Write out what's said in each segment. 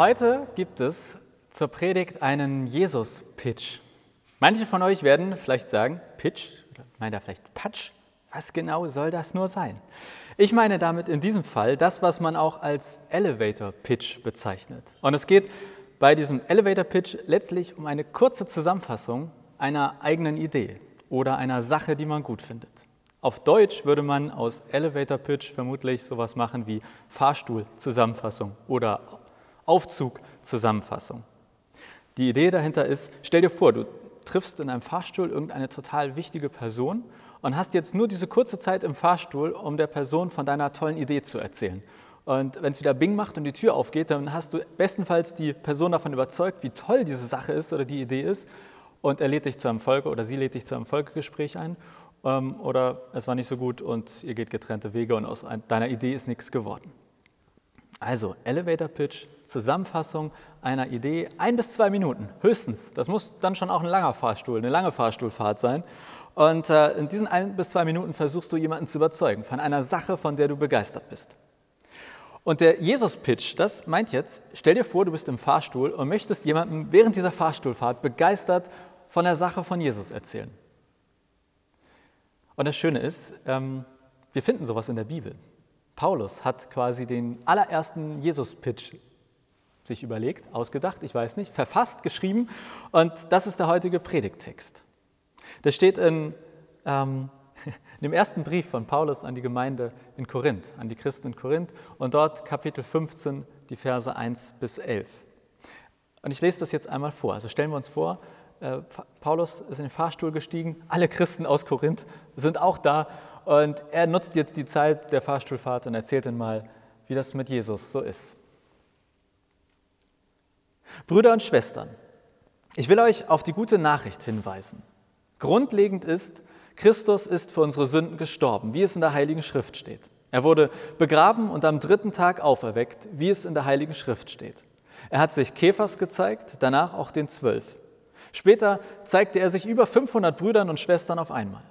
Heute gibt es zur Predigt einen Jesus-Pitch. Manche von euch werden vielleicht sagen, Pitch, meint er vielleicht Patsch? Was genau soll das nur sein? Ich meine damit in diesem Fall das, was man auch als Elevator Pitch bezeichnet. Und es geht bei diesem Elevator Pitch letztlich um eine kurze Zusammenfassung einer eigenen Idee oder einer Sache, die man gut findet. Auf Deutsch würde man aus Elevator Pitch vermutlich sowas machen wie Fahrstuhl-Zusammenfassung oder Aufzug-Zusammenfassung. Die Idee dahinter ist, stell dir vor, du triffst in einem Fahrstuhl irgendeine total wichtige Person und hast jetzt nur diese kurze Zeit im Fahrstuhl, um der Person von deiner tollen Idee zu erzählen. Und wenn es wieder Bing macht und die Tür aufgeht, dann hast du bestenfalls die Person davon überzeugt, wie toll diese Sache ist oder die Idee ist. Und er lädt dich zu einem Folge oder sie lädt dich zu einem Folgegespräch ein. Ähm, oder es war nicht so gut und ihr geht getrennte Wege und aus deiner Idee ist nichts geworden. Also Elevator Pitch, Zusammenfassung einer Idee, ein bis zwei Minuten höchstens. Das muss dann schon auch ein langer Fahrstuhl, eine lange Fahrstuhlfahrt sein. Und äh, in diesen ein bis zwei Minuten versuchst du jemanden zu überzeugen von einer Sache, von der du begeistert bist. Und der Jesus-Pitch, das meint jetzt, stell dir vor, du bist im Fahrstuhl und möchtest jemandem während dieser Fahrstuhlfahrt begeistert von der Sache von Jesus erzählen. Und das Schöne ist, ähm, wir finden sowas in der Bibel. Paulus hat quasi den allerersten Jesus-Pitch sich überlegt, ausgedacht, ich weiß nicht, verfasst, geschrieben und das ist der heutige Predigttext. Der steht in, ähm, in dem ersten Brief von Paulus an die Gemeinde in Korinth, an die Christen in Korinth und dort Kapitel 15, die Verse 1 bis 11. Und ich lese das jetzt einmal vor. Also stellen wir uns vor, äh, Paulus ist in den Fahrstuhl gestiegen, alle Christen aus Korinth sind auch da und er nutzt jetzt die Zeit der Fahrstuhlfahrt und erzählt ihnen mal, wie das mit Jesus so ist. Brüder und Schwestern, ich will euch auf die gute Nachricht hinweisen. Grundlegend ist, Christus ist für unsere Sünden gestorben, wie es in der Heiligen Schrift steht. Er wurde begraben und am dritten Tag auferweckt, wie es in der Heiligen Schrift steht. Er hat sich Käfers gezeigt, danach auch den Zwölf. Später zeigte er sich über 500 Brüdern und Schwestern auf einmal.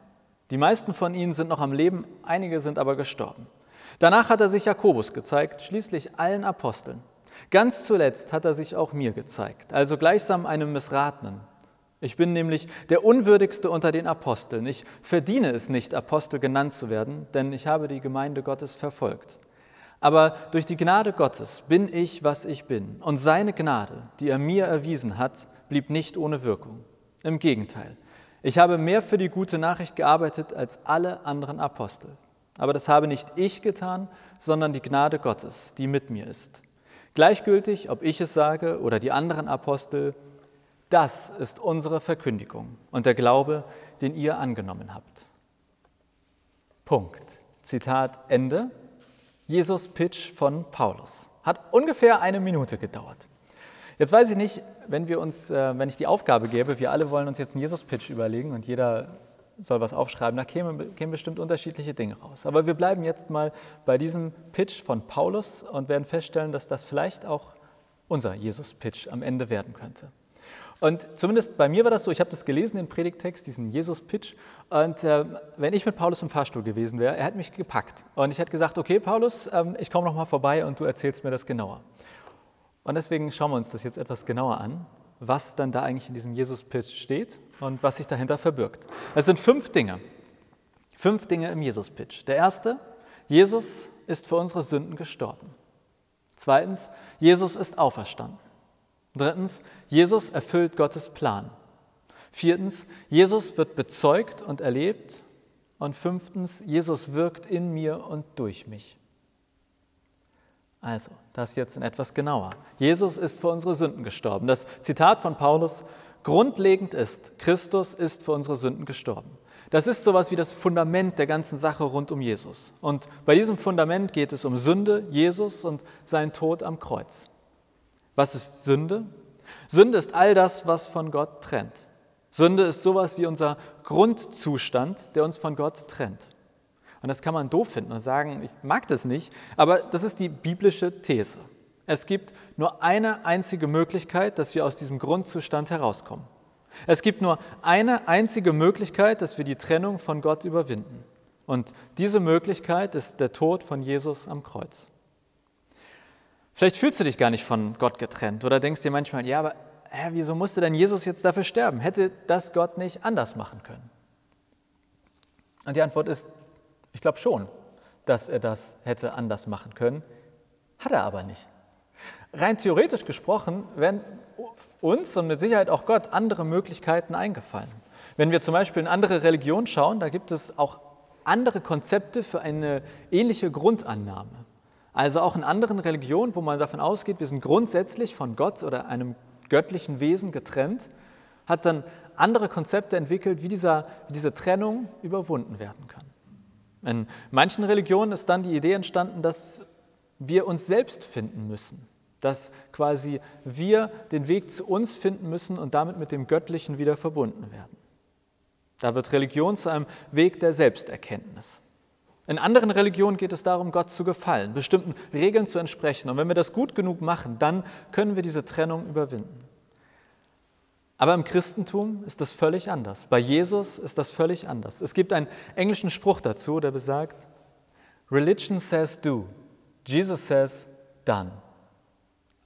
Die meisten von ihnen sind noch am Leben, einige sind aber gestorben. Danach hat er sich Jakobus gezeigt, schließlich allen Aposteln. Ganz zuletzt hat er sich auch mir gezeigt, also gleichsam einem Missratenen. Ich bin nämlich der Unwürdigste unter den Aposteln. Ich verdiene es nicht, Apostel genannt zu werden, denn ich habe die Gemeinde Gottes verfolgt. Aber durch die Gnade Gottes bin ich, was ich bin. Und seine Gnade, die er mir erwiesen hat, blieb nicht ohne Wirkung. Im Gegenteil, ich habe mehr für die gute Nachricht gearbeitet als alle anderen Apostel. Aber das habe nicht ich getan, sondern die Gnade Gottes, die mit mir ist. Gleichgültig, ob ich es sage oder die anderen Apostel, das ist unsere Verkündigung und der Glaube, den ihr angenommen habt. Punkt. Zitat Ende. Jesus Pitch von Paulus. Hat ungefähr eine Minute gedauert. Jetzt weiß ich nicht, wenn, wir uns, äh, wenn ich die Aufgabe gäbe, wir alle wollen uns jetzt einen Jesus-Pitch überlegen und jeder soll was aufschreiben, da kämen, kämen bestimmt unterschiedliche Dinge raus. Aber wir bleiben jetzt mal bei diesem Pitch von Paulus und werden feststellen, dass das vielleicht auch unser Jesus-Pitch am Ende werden könnte. Und zumindest bei mir war das so, ich habe das gelesen, den Predigtext, diesen Jesus-Pitch. Und äh, wenn ich mit Paulus im Fahrstuhl gewesen wäre, er hat mich gepackt. Und ich hätte gesagt, okay, Paulus, ähm, ich komme noch mal vorbei und du erzählst mir das genauer. Und deswegen schauen wir uns das jetzt etwas genauer an, was dann da eigentlich in diesem Jesus-Pitch steht und was sich dahinter verbirgt. Es sind fünf Dinge. Fünf Dinge im Jesus-Pitch. Der erste, Jesus ist für unsere Sünden gestorben. Zweitens, Jesus ist auferstanden. Drittens, Jesus erfüllt Gottes Plan. Viertens, Jesus wird bezeugt und erlebt. Und fünftens, Jesus wirkt in mir und durch mich. Also, das jetzt in etwas genauer. Jesus ist für unsere Sünden gestorben. Das Zitat von Paulus, grundlegend ist, Christus ist für unsere Sünden gestorben. Das ist sowas wie das Fundament der ganzen Sache rund um Jesus. Und bei diesem Fundament geht es um Sünde, Jesus und seinen Tod am Kreuz. Was ist Sünde? Sünde ist all das, was von Gott trennt. Sünde ist sowas wie unser Grundzustand, der uns von Gott trennt. Und das kann man doof finden und sagen, ich mag das nicht, aber das ist die biblische These. Es gibt nur eine einzige Möglichkeit, dass wir aus diesem Grundzustand herauskommen. Es gibt nur eine einzige Möglichkeit, dass wir die Trennung von Gott überwinden. Und diese Möglichkeit ist der Tod von Jesus am Kreuz. Vielleicht fühlst du dich gar nicht von Gott getrennt oder denkst dir manchmal, ja, aber hä, wieso musste denn Jesus jetzt dafür sterben? Hätte das Gott nicht anders machen können? Und die Antwort ist, ich glaube schon, dass er das hätte anders machen können, hat er aber nicht. Rein theoretisch gesprochen wären uns und mit Sicherheit auch Gott andere Möglichkeiten eingefallen. Wenn wir zum Beispiel in andere Religionen schauen, da gibt es auch andere Konzepte für eine ähnliche Grundannahme. Also auch in anderen Religionen, wo man davon ausgeht, wir sind grundsätzlich von Gott oder einem göttlichen Wesen getrennt, hat dann andere Konzepte entwickelt, wie, dieser, wie diese Trennung überwunden werden kann. In manchen Religionen ist dann die Idee entstanden, dass wir uns selbst finden müssen, dass quasi wir den Weg zu uns finden müssen und damit mit dem Göttlichen wieder verbunden werden. Da wird Religion zu einem Weg der Selbsterkenntnis. In anderen Religionen geht es darum, Gott zu gefallen, bestimmten Regeln zu entsprechen. Und wenn wir das gut genug machen, dann können wir diese Trennung überwinden. Aber im Christentum ist das völlig anders. Bei Jesus ist das völlig anders. Es gibt einen englischen Spruch dazu, der besagt, Religion says do, Jesus says done.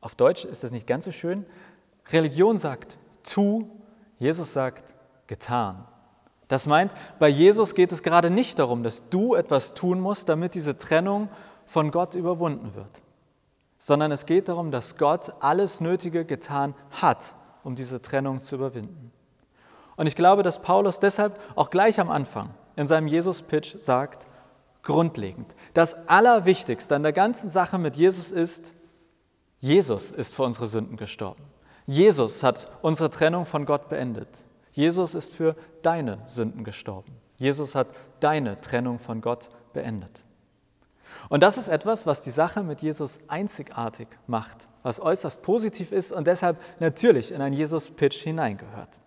Auf Deutsch ist das nicht ganz so schön. Religion sagt tu, Jesus sagt getan. Das meint, bei Jesus geht es gerade nicht darum, dass du etwas tun musst, damit diese Trennung von Gott überwunden wird, sondern es geht darum, dass Gott alles Nötige getan hat, um diese Trennung zu überwinden. Und ich glaube, dass Paulus deshalb auch gleich am Anfang in seinem Jesus-Pitch sagt, grundlegend, das Allerwichtigste an der ganzen Sache mit Jesus ist, Jesus ist für unsere Sünden gestorben. Jesus hat unsere Trennung von Gott beendet. Jesus ist für deine Sünden gestorben. Jesus hat deine Trennung von Gott beendet. Und das ist etwas, was die Sache mit Jesus einzigartig macht, was äußerst positiv ist und deshalb natürlich in einen Jesus-Pitch hineingehört.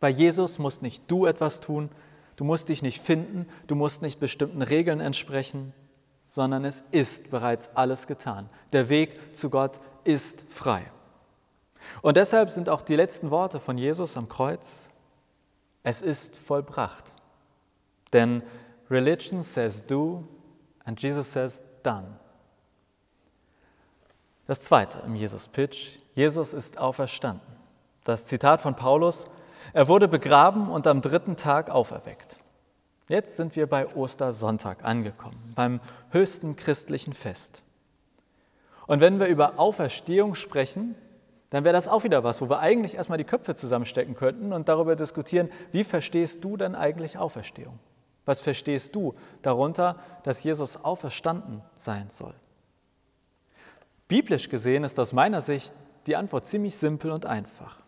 Bei Jesus musst nicht du etwas tun, du musst dich nicht finden, du musst nicht bestimmten Regeln entsprechen, sondern es ist bereits alles getan. Der Weg zu Gott ist frei. Und deshalb sind auch die letzten Worte von Jesus am Kreuz, es ist vollbracht. Denn Religion says do and Jesus says done. Das zweite im Jesus-Pitch, Jesus ist auferstanden. Das Zitat von Paulus, er wurde begraben und am dritten Tag auferweckt. Jetzt sind wir bei Ostersonntag angekommen, beim höchsten christlichen Fest. Und wenn wir über Auferstehung sprechen, dann wäre das auch wieder was, wo wir eigentlich erstmal die Köpfe zusammenstecken könnten und darüber diskutieren, wie verstehst du denn eigentlich Auferstehung? Was verstehst du darunter, dass Jesus auferstanden sein soll? Biblisch gesehen ist aus meiner Sicht die Antwort ziemlich simpel und einfach.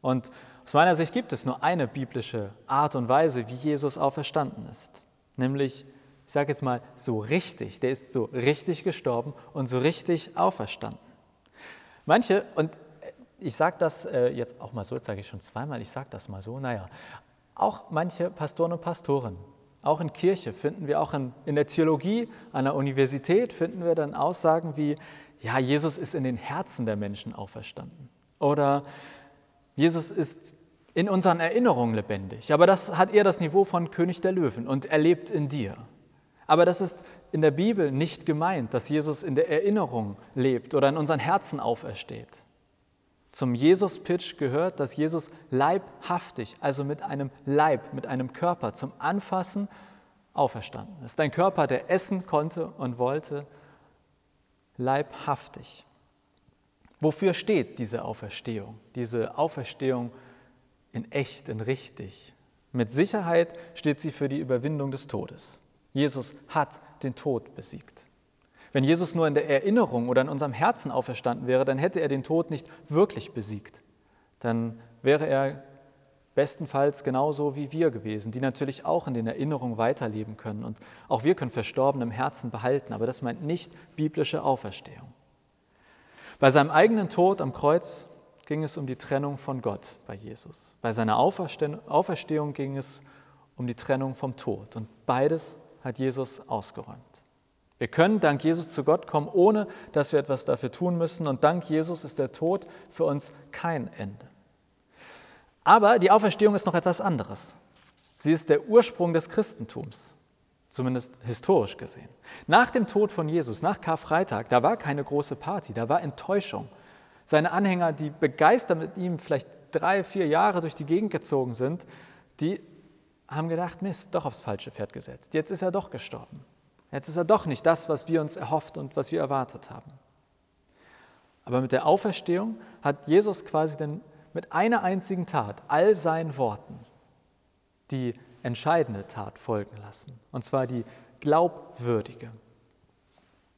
Und aus meiner Sicht gibt es nur eine biblische Art und Weise, wie Jesus auferstanden ist. Nämlich, ich sage jetzt mal, so richtig. Der ist so richtig gestorben und so richtig auferstanden. Manche, und ich sage das äh, jetzt auch mal so, jetzt sage ich schon zweimal, ich sage das mal so, naja, auch manche Pastoren und Pastoren, auch in Kirche finden wir, auch in, in der Theologie an der Universität finden wir dann Aussagen wie, ja, Jesus ist in den Herzen der Menschen auferstanden. Oder Jesus ist in unseren Erinnerungen lebendig. Aber das hat eher das Niveau von König der Löwen und er lebt in dir. Aber das ist in der Bibel nicht gemeint, dass Jesus in der Erinnerung lebt oder in unseren Herzen aufersteht. Zum Jesus-Pitch gehört, dass Jesus leibhaftig, also mit einem Leib, mit einem Körper zum Anfassen auferstanden ist. Ein Körper, der essen konnte und wollte, leibhaftig. Wofür steht diese Auferstehung? Diese Auferstehung in echt, in richtig. Mit Sicherheit steht sie für die Überwindung des Todes. Jesus hat den Tod besiegt. Wenn Jesus nur in der Erinnerung oder in unserem Herzen auferstanden wäre, dann hätte er den Tod nicht wirklich besiegt. Dann wäre er bestenfalls genauso wie wir gewesen, die natürlich auch in den Erinnerungen weiterleben können. Und auch wir können Verstorbene im Herzen behalten, aber das meint nicht biblische Auferstehung. Bei seinem eigenen Tod am Kreuz ging es um die Trennung von Gott bei Jesus. Bei seiner Auferstehung ging es um die Trennung vom Tod. Und beides hat Jesus ausgeräumt. Wir können dank Jesus zu Gott kommen, ohne dass wir etwas dafür tun müssen. Und dank Jesus ist der Tod für uns kein Ende. Aber die Auferstehung ist noch etwas anderes. Sie ist der Ursprung des Christentums. zumindest historisch gesehen. Nach dem Tod von Jesus, nach Karfreitag, da war keine große Party, da war Enttäuschung. Seine Anhänger, die begeistert mit ihm vielleicht drei, vier Jahre durch die Gegend gezogen sind, die haben gedacht, Mist, doch aufs falsche Pferd gesetzt. Jetzt ist er doch gestorben. Jetzt ist er doch nicht das, was wir uns erhofft und was wir erwartet haben. Aber mit der Auferstehung hat Jesus quasi dann mit einer einzigen Tat, all seinen Worten, die entscheidende Tat folgen lassen. Und zwar die glaubwürdige.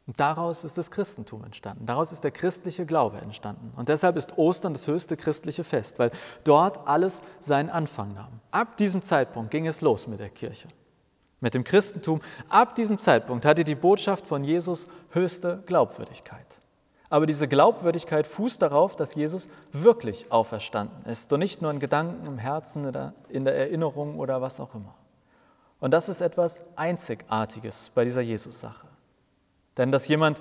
Und daraus ist das Christentum entstanden. Daraus ist der christliche Glaube entstanden. Und deshalb ist Ostern das höchste christliche Fest, weil dort alles seinen Anfang nahm. Ab diesem Zeitpunkt ging es los mit der Kirche, mit dem Christentum. Ab diesem Zeitpunkt hatte die Botschaft von Jesus höchste Glaubwürdigkeit. Aber diese Glaubwürdigkeit fußt darauf, dass Jesus wirklich auferstanden ist und nicht nur in Gedanken, im Herzen in der Erinnerung oder was auch immer. Und das ist etwas Einzigartiges bei dieser Jesus-Sache. Denn dass jemand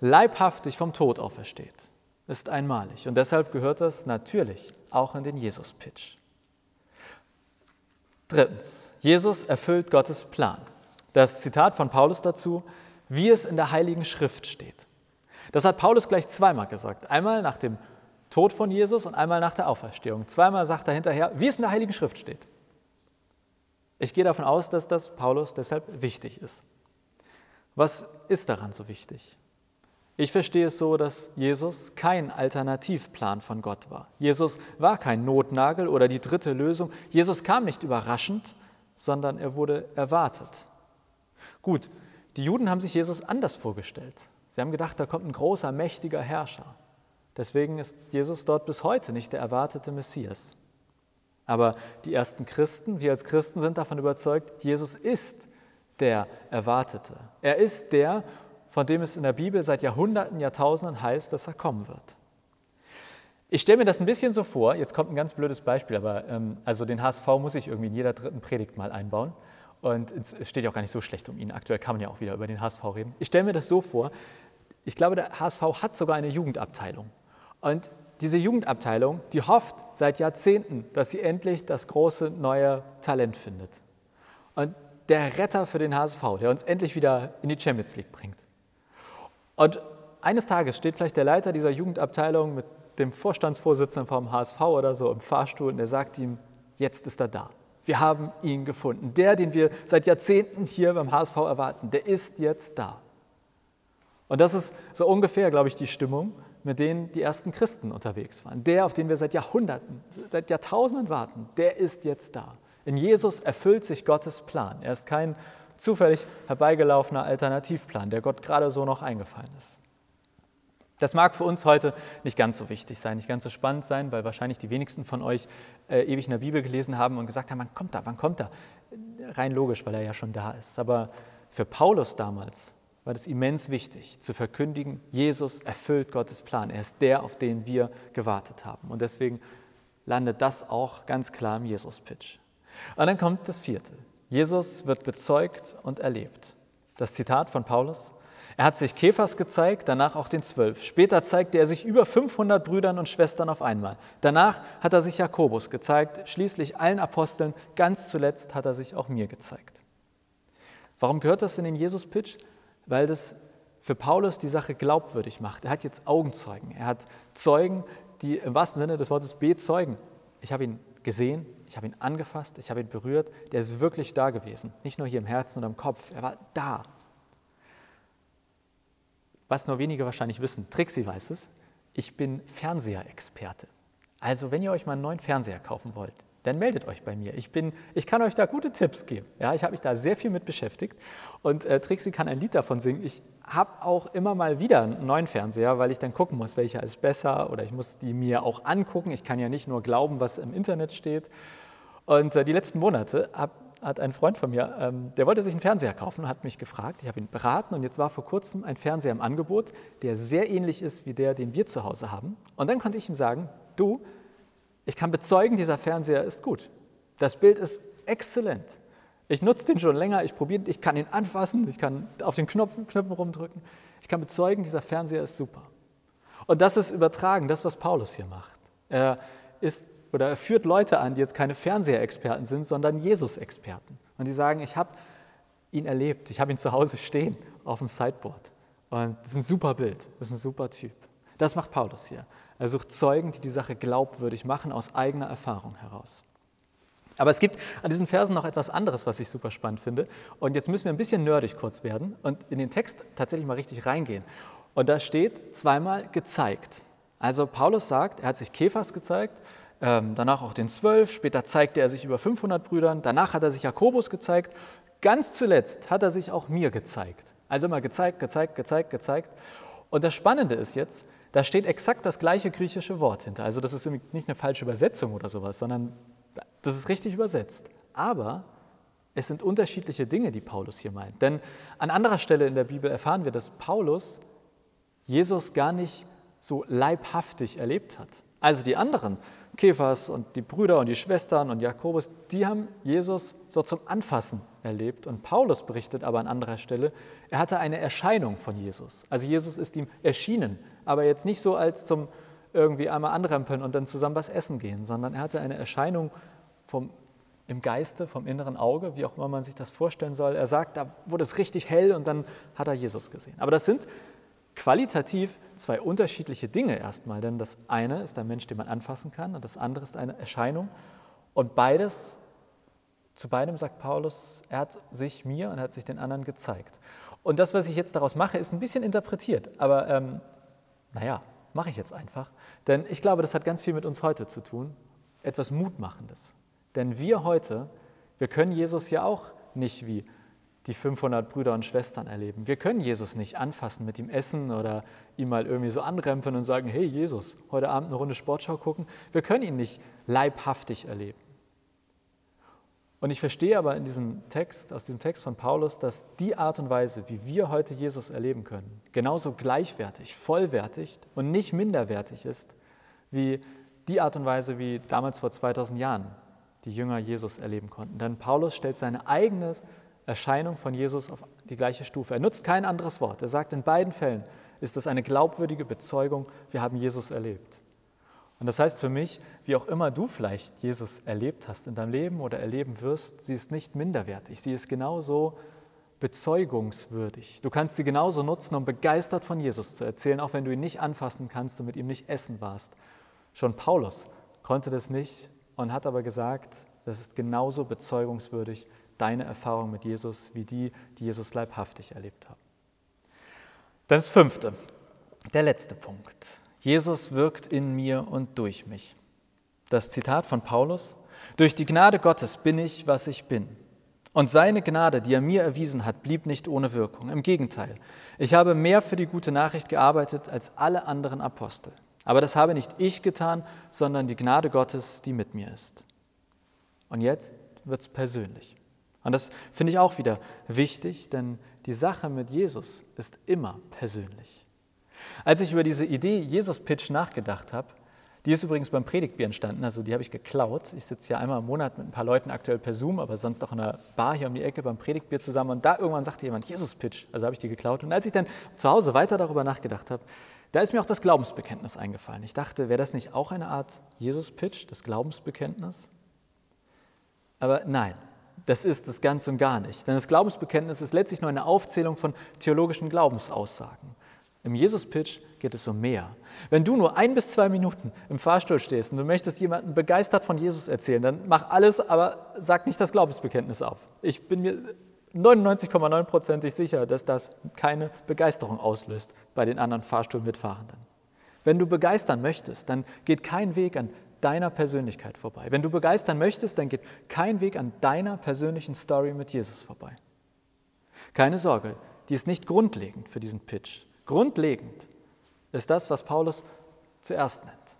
leibhaftig vom Tod aufersteht, ist einmalig. Und deshalb gehört das natürlich auch in den Jesus-Pitch. Drittens, Jesus erfüllt Gottes Plan. Das Zitat von Paulus dazu, wie es in der Heiligen Schrift steht. Das hat Paulus gleich zweimal gesagt. Einmal nach dem Tod von Jesus und einmal nach der Auferstehung. Zweimal sagt er hinterher, wie es in der Heiligen Schrift steht. Ich gehe davon aus, dass das Paulus deshalb wichtig ist. Was ist daran so wichtig? Ich verstehe es so, dass Jesus kein Alternativplan von Gott war. Jesus war kein Notnagel oder die dritte Lösung. Jesus kam nicht überraschend, sondern er wurde erwartet. Gut, die Juden haben sich Jesus anders vorgestellt. Sie haben gedacht, da kommt ein großer, mächtiger Herrscher. Deswegen ist Jesus dort bis heute nicht der erwartete Messias. Aber die ersten Christen, wir als Christen sind davon überzeugt, Jesus ist der Erwartete. Er ist der, von dem es in der Bibel seit Jahrhunderten, Jahrtausenden heißt, dass er kommen wird. Ich stelle mir das ein bisschen so vor, jetzt kommt ein ganz blödes Beispiel, aber ähm, also den HSV muss ich irgendwie in jeder dritten Predigt mal einbauen. Und es steht ja auch gar nicht so schlecht um ihn. Aktuell kann man ja auch wieder über den HSV reden. Ich stelle mir das so vor, ich glaube, der HSV hat sogar eine Jugendabteilung. Und diese Jugendabteilung, die hofft seit Jahrzehnten, dass sie endlich das große neue Talent findet. Und der Retter für den HSV, der uns endlich wieder in die Champions League bringt. Und eines Tages steht vielleicht der Leiter dieser Jugendabteilung mit dem Vorstandsvorsitzenden vom HSV oder so im Fahrstuhl und er sagt ihm, jetzt ist er da. Wir haben ihn gefunden. Der, den wir seit Jahrzehnten hier beim HSV erwarten, der ist jetzt da. Und das ist so ungefähr, glaube ich, die Stimmung, mit denen die ersten Christen unterwegs waren. Der, auf den wir seit Jahrhunderten, seit Jahrtausenden warten, der ist jetzt da. In Jesus erfüllt sich Gottes Plan. Er ist kein zufällig herbeigelaufener Alternativplan, der Gott gerade so noch eingefallen ist. Das mag für uns heute nicht ganz so wichtig sein, nicht ganz so spannend sein, weil wahrscheinlich die wenigsten von euch äh, ewig in der Bibel gelesen haben und gesagt haben, wann kommt er, wann kommt er? Rein logisch, weil er ja schon da ist. Aber für Paulus damals war das immens wichtig, zu verkündigen, Jesus erfüllt Gottes Plan. Er ist der, auf den wir gewartet haben. Und deswegen landet das auch ganz klar im Jesus-Pitch. Und dann kommt das vierte. Jesus wird bezeugt und erlebt. Das Zitat von Paulus. Er hat sich Kephas gezeigt, danach auch den Zwölf. Später zeigte er sich über 500 Brüdern und Schwestern auf einmal. Danach hat er sich Jakobus gezeigt, schließlich allen Aposteln. Ganz zuletzt hat er sich auch mir gezeigt. Warum gehört das in den Jesus-Pitch? weil das für Paulus die Sache glaubwürdig macht. Er hat jetzt Augenzeugen, er hat Zeugen, die im wahrsten Sinne des Wortes bezeugen. Ich habe ihn gesehen, ich habe ihn angefasst, ich habe ihn berührt, der ist wirklich da gewesen. Nicht nur hier im Herzen oder im Kopf, er war da. Was nur wenige wahrscheinlich wissen, Trixie weiß es, ich bin Fernseherexperte. Also wenn ihr euch mal einen neuen Fernseher kaufen wollt, dann meldet euch bei mir. Ich, bin, ich kann euch da gute Tipps geben. Ja, ich habe mich da sehr viel mit beschäftigt und äh, Trixie kann ein Lied davon singen. Ich habe auch immer mal wieder einen neuen Fernseher, weil ich dann gucken muss, welcher ist besser oder ich muss die mir auch angucken. Ich kann ja nicht nur glauben, was im Internet steht. Und äh, die letzten Monate hab, hat ein Freund von mir, ähm, der wollte sich einen Fernseher kaufen und hat mich gefragt. Ich habe ihn beraten und jetzt war vor kurzem ein Fernseher im Angebot, der sehr ähnlich ist wie der, den wir zu Hause haben. Und dann konnte ich ihm sagen, du, ich kann bezeugen, dieser Fernseher ist gut. Das Bild ist exzellent. Ich nutze den schon länger, ich probiere, ich kann ihn anfassen, ich kann auf den Knopfen, Knöpfen rumdrücken. Ich kann bezeugen, dieser Fernseher ist super. Und das ist übertragen, das, was Paulus hier macht. Er ist oder er führt Leute an, die jetzt keine Fernseherexperten sind, sondern Jesus-Experten. Und die sagen, ich habe ihn erlebt. Ich habe ihn zu Hause stehen auf dem Sideboard. Und das ist ein super Bild, das ist ein super Typ. Das macht Paulus hier. Er sucht Zeugen, die die Sache glaubwürdig machen aus eigener Erfahrung heraus. Aber es gibt an diesen Versen noch etwas anderes, was ich super spannend finde. Und jetzt müssen wir ein bisschen nerdig kurz werden und in den Text tatsächlich mal richtig reingehen. Und da steht zweimal gezeigt. Also Paulus sagt, er hat sich Kephas gezeigt, ähm, danach auch den Zwölf, später zeigte er sich über 500 Brüdern, danach hat er sich Jakobus gezeigt, ganz zuletzt hat er sich auch mir gezeigt. Also immer gezeigt, gezeigt, gezeigt, gezeigt. Und das Spannende ist jetzt, da steht exakt das gleiche griechische Wort hinter. Also das ist nicht eine falsche Übersetzung oder sowas, sondern das ist richtig übersetzt. Aber es sind unterschiedliche Dinge, die Paulus hier meint. Denn an anderer Stelle in der Bibel erfahren wir, dass Paulus Jesus gar nicht so leibhaftig erlebt hat. Also die anderen, Kephas und die Brüder und die Schwestern und Jakobus, die haben Jesus so zum Anfassen erlebt. Und Paulus berichtet aber an anderer Stelle, er hatte eine Erscheinung von Jesus. Also Jesus ist ihm erschienen, aber jetzt nicht so als zum irgendwie einmal anrempeln und dann zusammen was essen gehen, sondern er hatte eine Erscheinung vom, im Geiste, vom inneren Auge, wie auch immer man sich das vorstellen soll. Er sagt, da wurde es richtig hell und dann hat er Jesus gesehen. Aber das sind qualitativ zwei unterschiedliche Dinge erstmal, denn das eine ist ein Mensch, den man anfassen kann und das andere ist eine Erscheinung. Und beides, zu beidem sagt Paulus, er hat sich mir und er hat sich den anderen gezeigt. Und das, was ich jetzt daraus mache, ist ein bisschen interpretiert, aber ähm, naja, mache ich jetzt einfach. Denn ich glaube, das hat ganz viel mit uns heute zu tun, etwas Mutmachendes. Denn wir heute, wir können Jesus ja auch nicht wie die 500 Brüder und Schwestern erleben. Wir können Jesus nicht anfassen, mit ihm essen oder ihm mal irgendwie so anrempeln und sagen, hey Jesus, heute Abend eine Runde Sportschau gucken. Wir können ihn nicht leibhaftig erleben. Und ich verstehe aber in diesem Text, aus diesem Text von Paulus, dass die Art und Weise, wie wir heute Jesus erleben können, genauso gleichwertig, vollwertig und nicht minderwertig ist, wie die Art und Weise, wie damals vor 2000 Jahren die Jünger Jesus erleben konnten. Denn Paulus stellt seine eigene Erscheinung von Jesus auf die gleiche Stufe. Er nutzt kein anderes Wort. Er sagt, in beiden Fällen ist das eine glaubwürdige Bezeugung, wir haben Jesus erlebt. Und das heißt für mich, wie auch immer du vielleicht Jesus erlebt hast in deinem Leben oder erleben wirst, sie ist nicht minderwertig, sie ist genauso bezeugungswürdig. Du kannst sie genauso nutzen, um begeistert von Jesus zu erzählen, auch wenn du ihn nicht anfassen kannst und mit ihm nicht essen warst. Schon Paulus konnte das nicht und hat aber gesagt, das ist genauso bezeugungswürdig deine Erfahrung mit Jesus wie die, die Jesus leibhaftig erlebt haben. Dann das fünfte, der letzte Punkt. Jesus wirkt in mir und durch mich. Das Zitat von Paulus, durch die Gnade Gottes bin ich, was ich bin. Und seine Gnade, die er mir erwiesen hat, blieb nicht ohne Wirkung. Im Gegenteil, ich habe mehr für die gute Nachricht gearbeitet als alle anderen Apostel. Aber das habe nicht ich getan, sondern die Gnade Gottes, die mit mir ist. Und jetzt wird es persönlich. Und das finde ich auch wieder wichtig, denn die Sache mit Jesus ist immer persönlich. Als ich über diese Idee Jesus-Pitch nachgedacht habe, die ist übrigens beim Predigtbier entstanden, also die habe ich geklaut. Ich sitze ja einmal im Monat mit ein paar Leuten aktuell per Zoom, aber sonst auch in einer Bar hier um die Ecke beim Predigtbier zusammen und da irgendwann sagte jemand Jesus-Pitch, also habe ich die geklaut. Und als ich dann zu Hause weiter darüber nachgedacht habe, da ist mir auch das Glaubensbekenntnis eingefallen. Ich dachte, wäre das nicht auch eine Art Jesus-Pitch, das Glaubensbekenntnis? Aber nein, das ist es ganz und gar nicht. Denn das Glaubensbekenntnis ist letztlich nur eine Aufzählung von theologischen Glaubensaussagen. Im Jesus-Pitch geht es um mehr. Wenn du nur ein bis zwei Minuten im Fahrstuhl stehst und du möchtest jemandem begeistert von Jesus erzählen, dann mach alles, aber sag nicht das Glaubensbekenntnis auf. Ich bin mir 99,9%ig sicher, dass das keine Begeisterung auslöst bei den anderen Fahrstuhlmitfahrenden. Wenn du begeistern möchtest, dann geht kein Weg an deiner Persönlichkeit vorbei. Wenn du begeistern möchtest, dann geht kein Weg an deiner persönlichen Story mit Jesus vorbei. Keine Sorge, die ist nicht grundlegend für diesen Pitch. Grundlegend ist das, was Paulus zuerst nennt.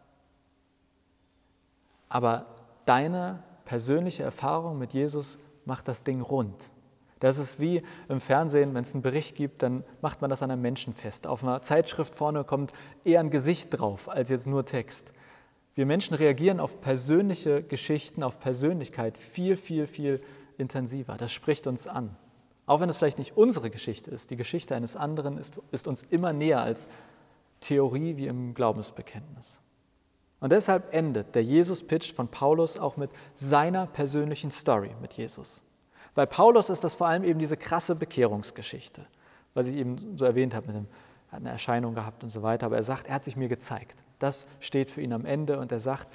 Aber deine persönliche Erfahrung mit Jesus macht das Ding rund. Das ist wie im Fernsehen, wenn es einen Bericht gibt, dann macht man das an einem Menschen fest. Auf einer Zeitschrift vorne kommt eher ein Gesicht drauf als jetzt nur Text. Wir Menschen reagieren auf persönliche Geschichten, auf Persönlichkeit viel, viel, viel intensiver. Das spricht uns an. Auch wenn es vielleicht nicht unsere Geschichte ist, die Geschichte eines anderen ist, ist uns immer näher als Theorie wie im Glaubensbekenntnis. Und deshalb endet der Jesus-Pitch von Paulus auch mit seiner persönlichen Story mit Jesus. Bei Paulus ist das vor allem eben diese krasse Bekehrungsgeschichte, was ich eben so erwähnt habe, mit dem, er hat eine Erscheinung gehabt und so weiter, aber er sagt, er hat sich mir gezeigt. Das steht für ihn am Ende und er sagt,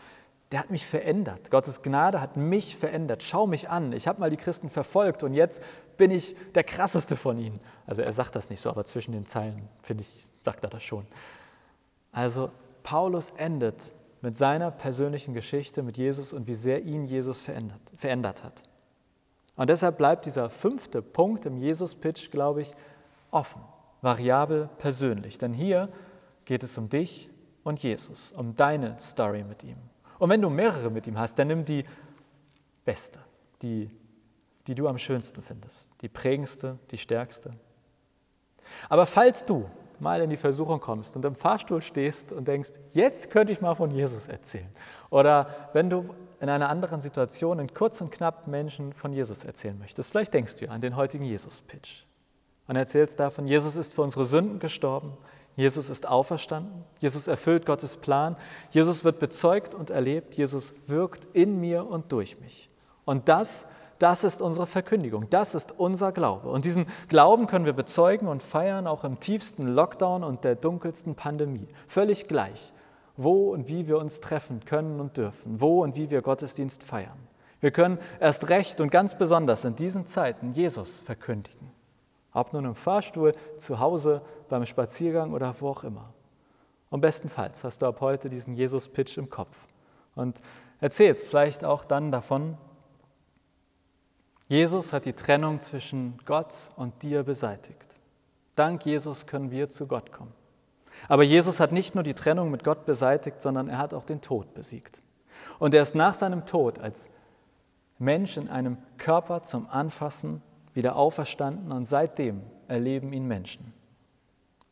der hat mich verändert. Gottes Gnade hat mich verändert. Schau mich an. Ich habe mal die Christen verfolgt und jetzt bin ich der krasseste von ihnen. Also er sagt das nicht so, aber zwischen den Zeilen, finde ich, sagt er das schon. Also Paulus endet mit seiner persönlichen Geschichte mit Jesus und wie sehr ihn Jesus verändert, verändert hat. Und deshalb bleibt dieser fünfte Punkt im Jesus-Pitch, glaube ich, offen, variabel, persönlich. Denn hier geht es um dich und Jesus, um deine Story mit ihm. Und wenn du mehrere mit ihm hast, dann nimm die beste, die, die du am schönsten findest, die prägendste, die stärkste. Aber falls du mal in die Versuchung kommst und im Fahrstuhl stehst und denkst, jetzt könnte ich mal von Jesus erzählen. Oder wenn du in einer anderen Situation in kurz und knapp Menschen von Jesus erzählen möchtest, vielleicht denkst du an den heutigen Jesus-Pitch und erzählst davon, Jesus ist für unsere Sünden gestorben, Jesus ist auferstanden, Jesus erfüllt Gottes Plan, Jesus wird bezeugt und erlebt, Jesus wirkt in mir und durch mich. Und das, das ist unsere Verkündigung, das ist unser Glaube. Und diesen Glauben können wir bezeugen und feiern, auch im tiefsten Lockdown und der dunkelsten Pandemie. Völlig gleich, wo und wie wir uns treffen können und dürfen, wo und wie wir Gottesdienst feiern. Wir können erst recht und ganz besonders in diesen Zeiten Jesus verkündigen. Ob nun im Fahrstuhl, zu Hause, beim Spaziergang oder wo auch immer. Und bestenfalls hast du ab heute diesen Jesus-Pitch im Kopf und erzählst vielleicht auch dann davon, Jesus hat die Trennung zwischen Gott und dir beseitigt. Dank Jesus können wir zu Gott kommen. Aber Jesus hat nicht nur die Trennung mit Gott beseitigt, sondern er hat auch den Tod besiegt. Und er ist nach seinem Tod als Mensch in einem Körper zum Anfassen wieder auferstanden und seitdem erleben ihn Menschen.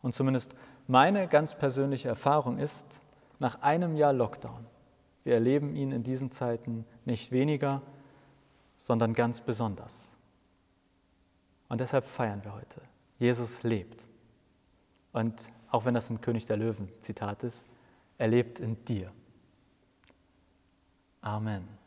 Und zumindest meine ganz persönliche Erfahrung ist, nach einem Jahr Lockdown, wir erleben ihn in diesen Zeiten nicht weniger, sondern ganz besonders. Und deshalb feiern wir heute. Jesus lebt. Und auch wenn das ein König der Löwen Zitat ist, er lebt in dir. Amen.